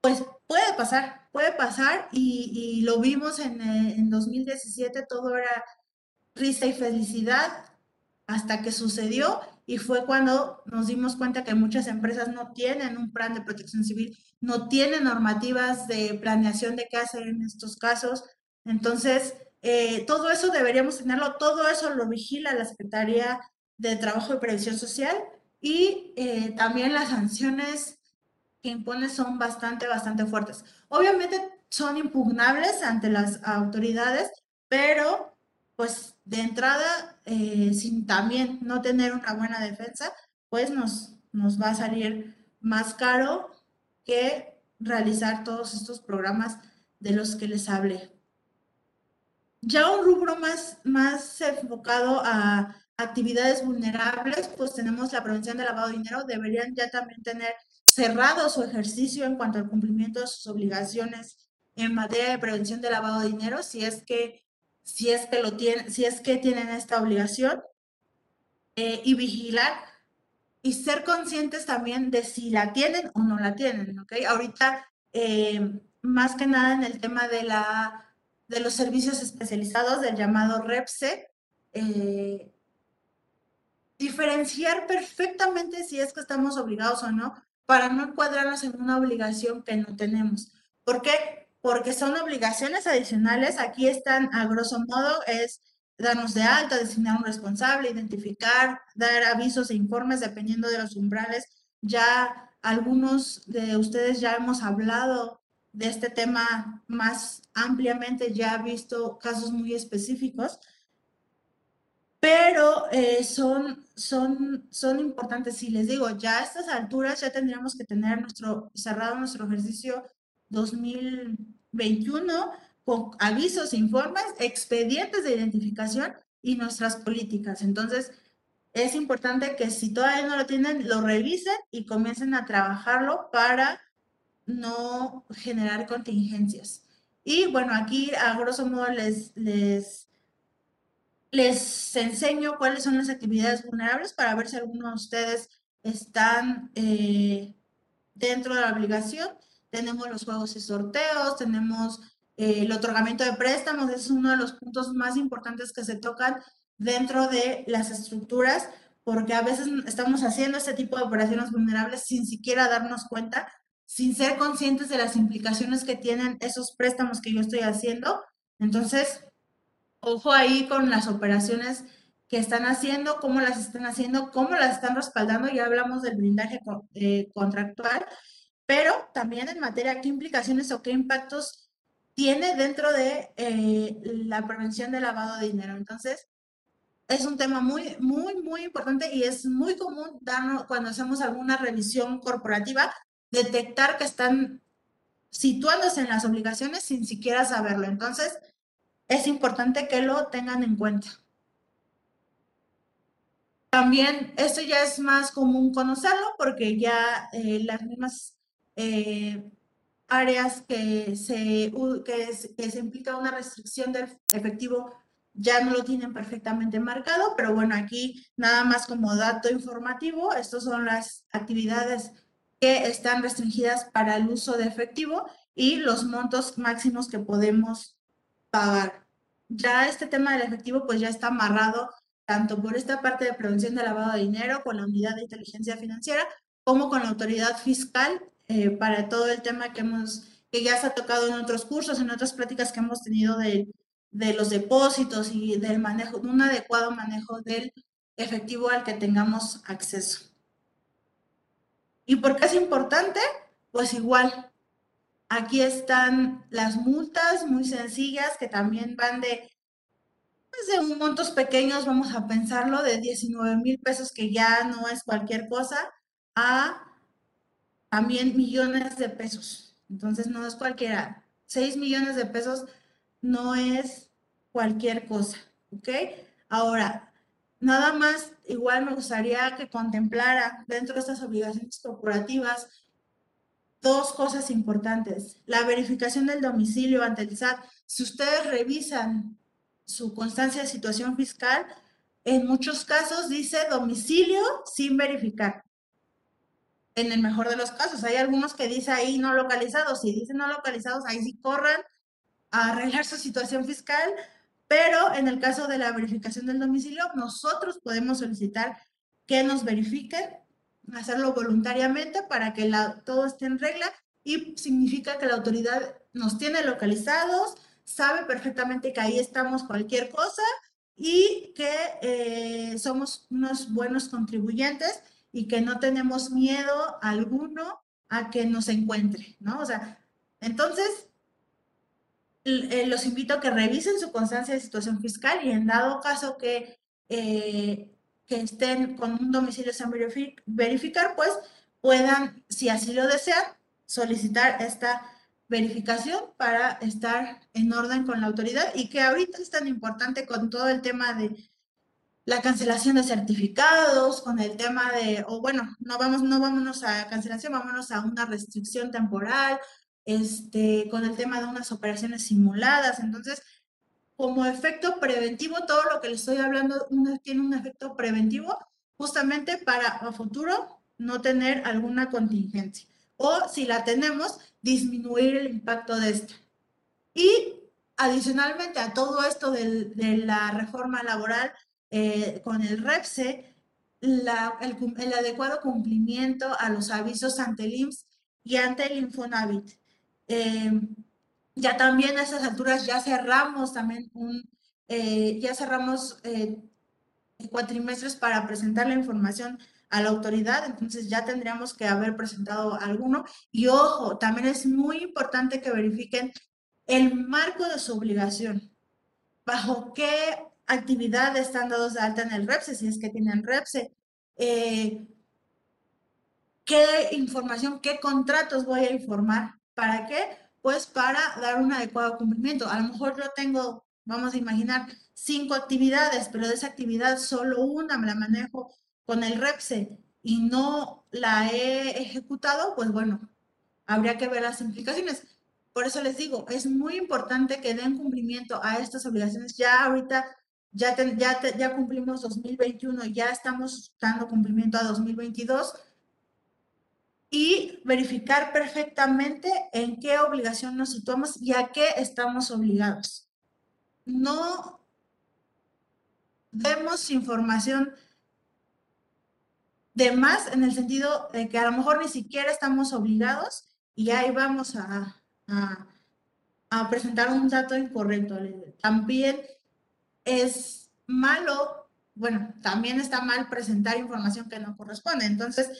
pues puede pasar, puede pasar y, lo vimos en, eh, en 2017, todo era risa y felicidad hasta que sucedió y fue cuando nos dimos cuenta que muchas empresas no tienen un plan de protección civil, no tienen normativas de planeación de qué hacer en estos casos. Entonces, eh, todo eso deberíamos tenerlo, todo eso lo vigila la Secretaría de Trabajo y Previsión Social y eh, también las sanciones que impone son bastante, bastante fuertes. Obviamente son impugnables ante las autoridades, pero pues de entrada, eh, sin también no tener una buena defensa, pues nos, nos va a salir más caro que realizar todos estos programas de los que les hablé. Ya un rubro más, más enfocado a actividades vulnerables, pues tenemos la prevención de lavado de dinero, deberían ya también tener cerrado su ejercicio en cuanto al cumplimiento de sus obligaciones en materia de prevención de lavado de dinero, si es que si es que lo tienen, si es que tienen esta obligación eh, y vigilar y ser conscientes también de si la tienen o no la tienen, ¿ok? Ahorita, eh, más que nada en el tema de, la, de los servicios especializados del llamado REPSE, eh, diferenciar perfectamente si es que estamos obligados o no para no encuadrarnos en una obligación que no tenemos. ¿Por qué? Porque son obligaciones adicionales. Aquí están, a grosso modo, es darnos de alta, designar un responsable, identificar, dar avisos e informes dependiendo de los umbrales. Ya algunos de ustedes ya hemos hablado de este tema más ampliamente, ya visto casos muy específicos, pero eh, son, son, son importantes. Y les digo, ya a estas alturas ya tendríamos que tener nuestro, cerrado nuestro ejercicio 2021 con avisos, informes, expedientes de identificación y nuestras políticas. Entonces, es importante que si todavía no lo tienen, lo revisen y comiencen a trabajarlo para no generar contingencias. Y bueno, aquí a grosso modo les, les, les enseño cuáles son las actividades vulnerables para ver si algunos de ustedes están eh, dentro de la obligación. Tenemos los juegos y sorteos, tenemos eh, el otorgamiento de préstamos, es uno de los puntos más importantes que se tocan dentro de las estructuras, porque a veces estamos haciendo este tipo de operaciones vulnerables sin siquiera darnos cuenta, sin ser conscientes de las implicaciones que tienen esos préstamos que yo estoy haciendo. Entonces, ojo ahí con las operaciones que están haciendo, cómo las están haciendo, cómo las están respaldando. Ya hablamos del blindaje eh, contractual, pero también en materia qué implicaciones o qué impactos tiene dentro de eh, la prevención del lavado de dinero. Entonces, es un tema muy, muy, muy importante y es muy común darnos, cuando hacemos alguna revisión corporativa, detectar que están situándose en las obligaciones sin siquiera saberlo. Entonces, es importante que lo tengan en cuenta. También esto ya es más común conocerlo porque ya eh, las mismas eh, áreas que se, que, se implica una restricción del efectivo ya no lo tienen perfectamente marcado, pero bueno, aquí nada más como dato informativo, estas son las actividades que están restringidas para el uso de efectivo y los montos máximos que podemos pagar. Ya este tema del efectivo pues ya está amarrado tanto por esta parte de prevención de lavado de dinero con la unidad de inteligencia financiera como con la autoridad fiscal eh, para todo el tema que hemos, que ya se ha tocado en otros cursos, en otras prácticas que hemos tenido de, de los depósitos y del manejo, un adecuado manejo del efectivo al que tengamos acceso. ¿Y por qué es importante? Pues igual, aquí están las multas muy sencillas que también van de, pues de montos pequeños, vamos a pensarlo, de 19 mil pesos, que ya no es cualquier cosa, a también millones de pesos. Entonces no es cualquiera. 6 millones de pesos no es cualquier cosa, ¿ok? Ahora, nada más, igual me gustaría que contemplara dentro de estas obligaciones corporativas dos cosas importantes. La verificación del domicilio ante el SAT. Si ustedes revisan su constancia de situación fiscal, en muchos casos dice domicilio sin verificar en el mejor de los casos. Hay algunos que dice ahí no localizados. Si dicen no localizados, ahí sí corran a arreglar su situación fiscal. Pero en el caso de la verificación del domicilio, nosotros podemos solicitar que nos verifiquen, hacerlo voluntariamente para que la, todo esté en regla y significa que la autoridad nos tiene localizados, sabe perfectamente que ahí estamos cualquier cosa y que eh, somos unos buenos contribuyentes y que no tenemos miedo alguno a que nos encuentre, ¿no? O sea, entonces, eh, los invito a que revisen su constancia de situación fiscal y en dado caso que, eh, que estén con un domicilio sin verificar, pues puedan, si así lo desean, solicitar esta verificación para estar en orden con la autoridad y que ahorita es tan importante con todo el tema de la cancelación de certificados, con el tema de, o bueno, no vamos, no vámonos a cancelación, vámonos a una restricción temporal, este, con el tema de unas operaciones simuladas. Entonces, como efecto preventivo, todo lo que les estoy hablando tiene un efecto preventivo justamente para a futuro no tener alguna contingencia. O si la tenemos, disminuir el impacto de esta. Y adicionalmente a todo esto de la reforma laboral, eh, con el REPSE el, adecuado cumplimiento a los avisos ante el IMSS y ante el Infonavit. Eh, ya también a esas alturas ya cerramos también un, eh, ya cerramos cuatrimestres para presentar la información a la autoridad, entonces ya tendríamos que haber presentado alguno. Y ojo, también es muy importante que verifiquen el marco de su obligación. ¿Bajo qué actividad están dados de alta en el REPSE, si es que tienen REPSE. Eh, ¿Qué información, qué contratos voy a informar? ¿Para qué? Pues para dar un adecuado cumplimiento. A lo mejor yo tengo, vamos a imaginar, cinco actividades, pero de esa actividad solo una me la manejo con el REPSE y no la he ejecutado, pues bueno, habría que ver las implicaciones. por eso les digo, es muy importante que den cumplimiento a estas obligaciones. Ya ahorita, ya, ya, ya cumplimos 2021, ya estamos dando cumplimiento a 2022 y verificar perfectamente en qué obligación nos situamos y a qué estamos obligados. No demos información de más en el sentido de que a lo mejor ni siquiera estamos obligados y ahí vamos a, a, presentar un dato incorrecto. También es malo, bueno, también está mal presentar información que no corresponde. Entonces,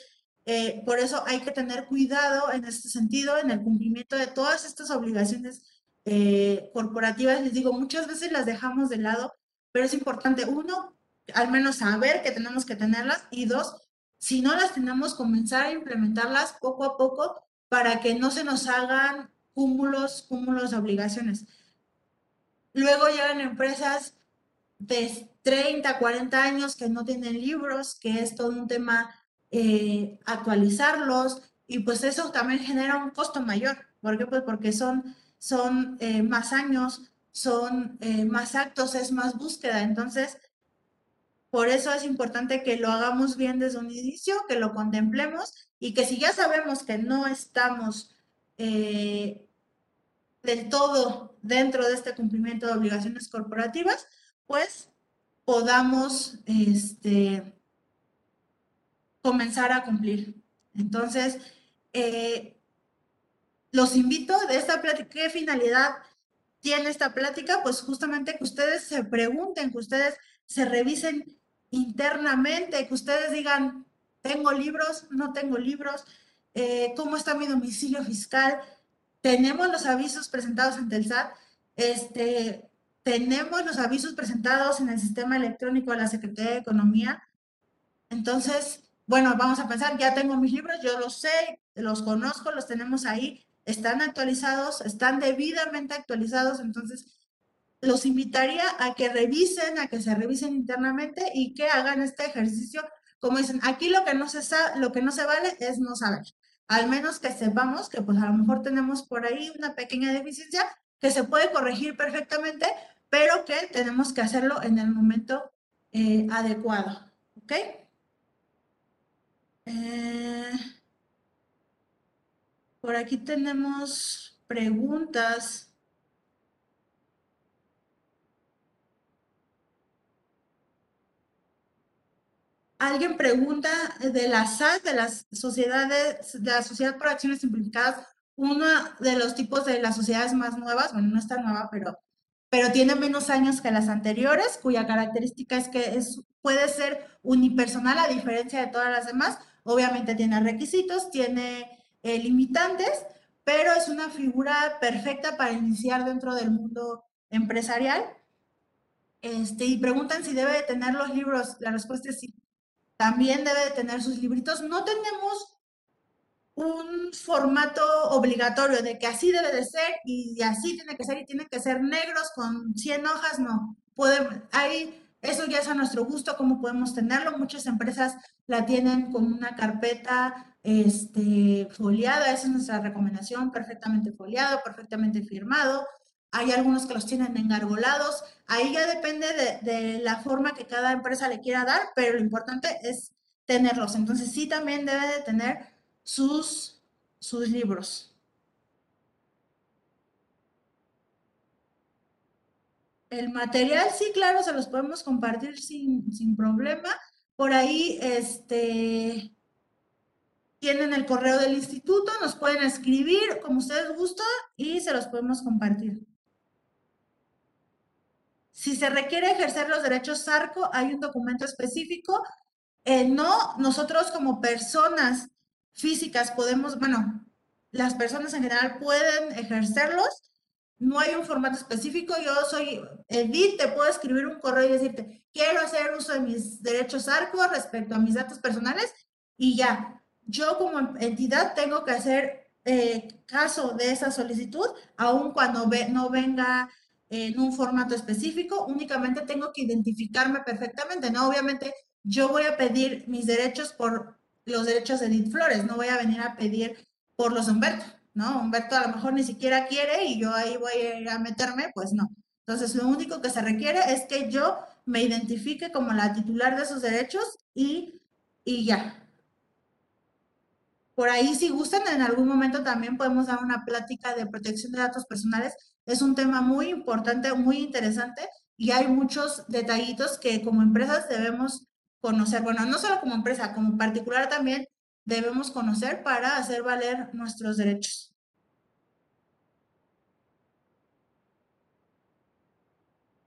eh, por eso hay que tener cuidado en este sentido, en el cumplimiento de todas estas obligaciones eh, corporativas. Les digo, muchas veces las dejamos de lado, pero es importante, uno, al menos saber que tenemos que tenerlas y dos, si no las tenemos, comenzar a implementarlas poco a poco para que no se nos hagan cúmulos, cúmulos de obligaciones. Luego llegan empresas de 30, 40 años que no tienen libros, que es todo un tema eh, actualizarlos, y pues eso también genera un costo mayor. ¿Por qué? Pues porque son, son eh, más años, son eh, más actos, es más búsqueda. Entonces, por eso es importante que lo hagamos bien desde un inicio, que lo contemplemos y que si ya sabemos que no estamos del todo dentro de este cumplimiento de obligaciones corporativas, pues podamos este, comenzar a cumplir. Entonces, eh, los invito de esta plática, ¿qué finalidad tiene esta plática? Pues justamente que ustedes se pregunten, que ustedes se revisen internamente, que ustedes digan, tengo libros, no tengo libros, eh, cómo está mi domicilio fiscal, tenemos los avisos presentados ante el SAT, este, tenemos los avisos presentados en el sistema electrónico de la Secretaría de Economía. Entonces, bueno, vamos a pensar, ya tengo mis libros, yo los sé, los conozco, los tenemos ahí, están actualizados, están debidamente actualizados, entonces los invitaría a que revisen, a que se revisen internamente y que hagan este ejercicio. Como dicen, aquí lo que no se, lo que no se vale es no saber. Al menos que sepamos que pues a lo mejor tenemos por ahí una pequeña deficiencia que se puede corregir perfectamente, pero que tenemos que hacerlo en el momento eh, adecuado. ¿Ok? Eh, por aquí tenemos preguntas. alguien pregunta de la SAT, de las sociedades, de la Sociedad por Acciones Simplificadas, uno de los tipos de las sociedades más nuevas, bueno, no está nueva, pero, pero tiene menos años que las anteriores, cuya característica es que es, puede ser unipersonal a diferencia de todas las demás. Obviamente tiene requisitos, tiene eh, limitantes, pero es una figura perfecta para iniciar dentro del mundo empresarial. Este, y preguntan si debe de tener los libros. La respuesta es sí también debe de tener sus libritos. No tenemos un formato obligatorio de que así debe de ser y así tiene que ser y tiene que ser negros con 100 hojas, no. Podemos, ahí, eso ya es a nuestro gusto, cómo podemos tenerlo. Muchas empresas la tienen con una carpeta este, foliada, esa es nuestra recomendación, perfectamente foliado, perfectamente firmado hay algunos que los tienen engargolados, ahí ya depende de, la forma que cada empresa le quiera dar, pero lo importante es tenerlos. Entonces sí también debe de tener sus, sus libros. El material, sí, claro, se los podemos compartir sin, sin problema. Por ahí, este, tienen el correo del instituto, nos pueden escribir como ustedes gustan y se los podemos compartir. Si se requiere ejercer los derechos SARCO, hay un documento específico. Eh, no, nosotros como personas físicas podemos, bueno, las personas en general pueden ejercerlos. No hay un formato específico. Yo soy Edith, te puedo escribir un correo y decirte, quiero hacer uso de mis derechos ARCO respecto a mis datos personales y ya. Yo como entidad tengo que hacer eh, caso de esa solicitud, aun cuando no venga en un formato específico, únicamente tengo que identificarme perfectamente, ¿no? Obviamente yo voy a pedir mis derechos por los derechos de Edith Flores, no voy a venir a pedir por los Humberto. ¿no? Humberto a lo mejor ni siquiera quiere y yo ahí voy a meterme, pues no. Entonces, lo único que se requiere es que yo me identifique como la titular de esos derechos y, y ya. Por ahí, si gustan, en algún momento también podemos dar una plática de protección de datos personales. Es un tema muy importante, muy interesante y hay muchos detallitos que como empresas debemos conocer. Bueno, no solo como empresa, como particular también debemos conocer para hacer valer nuestros derechos.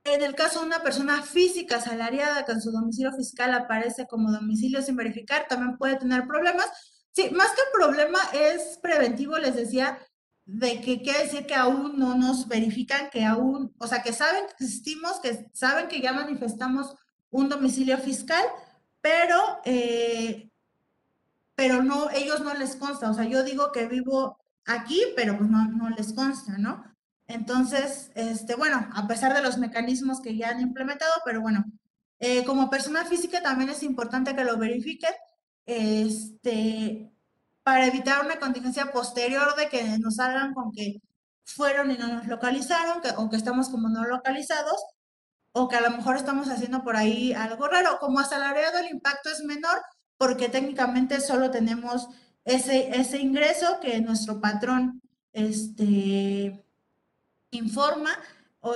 En el caso de una persona física asalariada que en su domicilio fiscal aparece como domicilio sin verificar, también puede tener problemas. Sí, más que problema es preventivo, les decía, de que quiere decir que aún no nos verifican, que aún, o sea, que saben que existimos, que saben que ya manifestamos un domicilio fiscal, pero, eh, pero no, ellos no les consta. O sea, yo digo que vivo aquí, pero pues no, no les consta, ¿no? Entonces, este, bueno, a pesar de los mecanismos que ya han implementado, pero bueno, eh, como persona física también es importante que lo verifiquen, este, para evitar una contingencia posterior de que nos salgan con que fueron y no nos localizaron, que, o que estamos como no localizados, o que a lo mejor estamos haciendo por ahí algo raro. Como asalariado el impacto es menor porque técnicamente solo tenemos ese, ese ingreso que nuestro patrón este, informa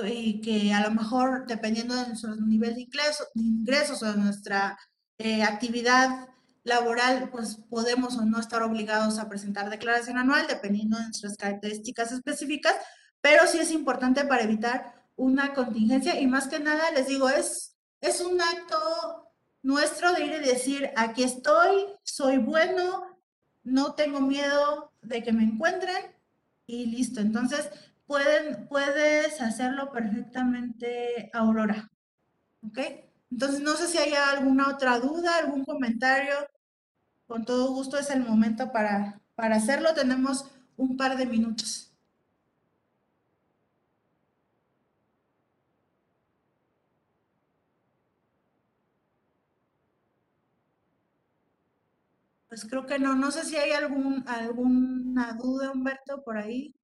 y que a lo mejor dependiendo de nuestro nivel de ingresos, o de nuestra eh, actividad laboral, pues podemos o no estar obligados a presentar declaración anual dependiendo de nuestras características específicas, pero sí es importante para evitar una contingencia y más que nada les digo, es, es un acto nuestro de ir y decir, aquí estoy, soy bueno, no tengo miedo de que me encuentren y listo. Entonces, pueden, puedes hacerlo perfectamente, Aurora. ¿Ok? Entonces, no sé si hay alguna otra duda, algún comentario. Con todo gusto es el momento para, para hacerlo. Tenemos un par de minutos. Pues creo que no. No sé si hay algún, alguna duda, Humberto, por ahí.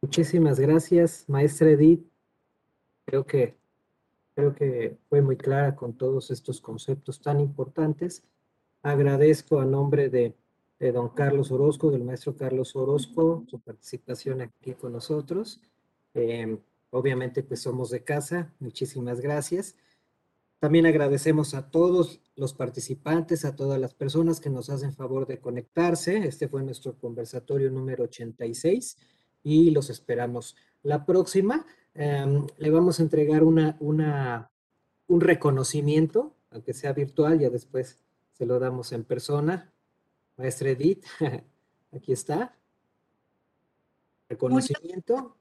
Muchísimas gracias, maestra Edith. Creo que, creo que fue muy clara con todos estos conceptos tan importantes. Agradezco a nombre de, don Carlos Orozco, del maestro Carlos Orozco, su participación aquí con nosotros. Em, obviamente, pues somos de casa. Muchísimas gracias. También agradecemos a todos los participantes, a todas las personas que nos hacen favor de conectarse. Este fue nuestro conversatorio número 86 y los esperamos. La próxima em, le vamos a entregar una, una, un reconocimiento, aunque sea virtual, ya después se lo damos en persona. Maestra Edith, aquí está. Reconocimiento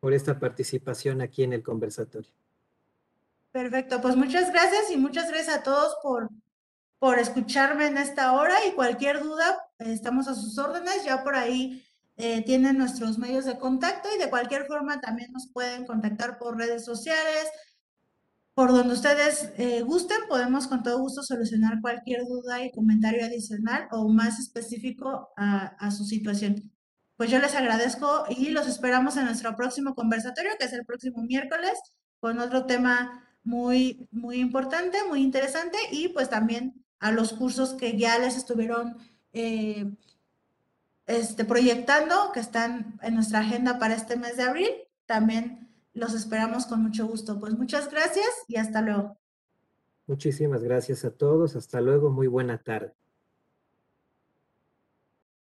por esta participación aquí en el conversatorio. Perfecto, pues muchas gracias y muchas gracias a todos por, por escucharme en esta hora y cualquier duda, estamos a sus órdenes. Ya por ahí eh, tienen nuestros medios de contacto y de cualquier forma también nos pueden contactar por redes sociales, por donde ustedes eh, gusten, podemos con todo gusto solucionar cualquier duda y comentario adicional o más específico a, a su situación. Pues yo les agradezco y los esperamos en nuestro próximo conversatorio, que es el próximo miércoles, con otro tema muy, muy importante, muy interesante y pues también a los cursos que ya les estuvieron eh, este, proyectando, que están en nuestra agenda para este mes de abril. También los esperamos con mucho gusto. Pues muchas gracias y hasta luego. Muchísimas gracias a todos. Hasta luego. Muy buena tarde.